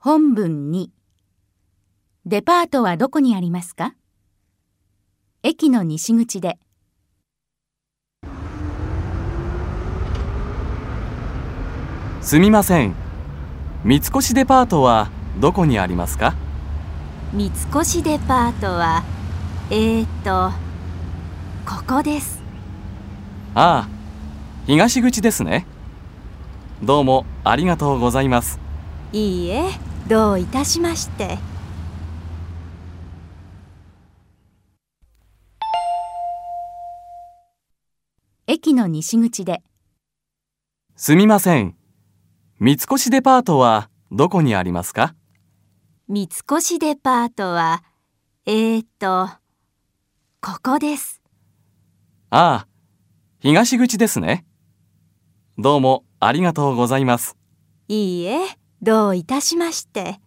本文2デパートはどこにありますか？駅の西口で。すみません。三越デパートはどこにありますか？三越デパートはえーとここです。ああ東口ですね。どうもありがとうございます。いいえどういたしまして。駅の西口で。すみません。三越デパートはどこにありますか？三越デパートはえーとここです。ああ東口ですね。どうもありがとうございます。いいえどういたしまして。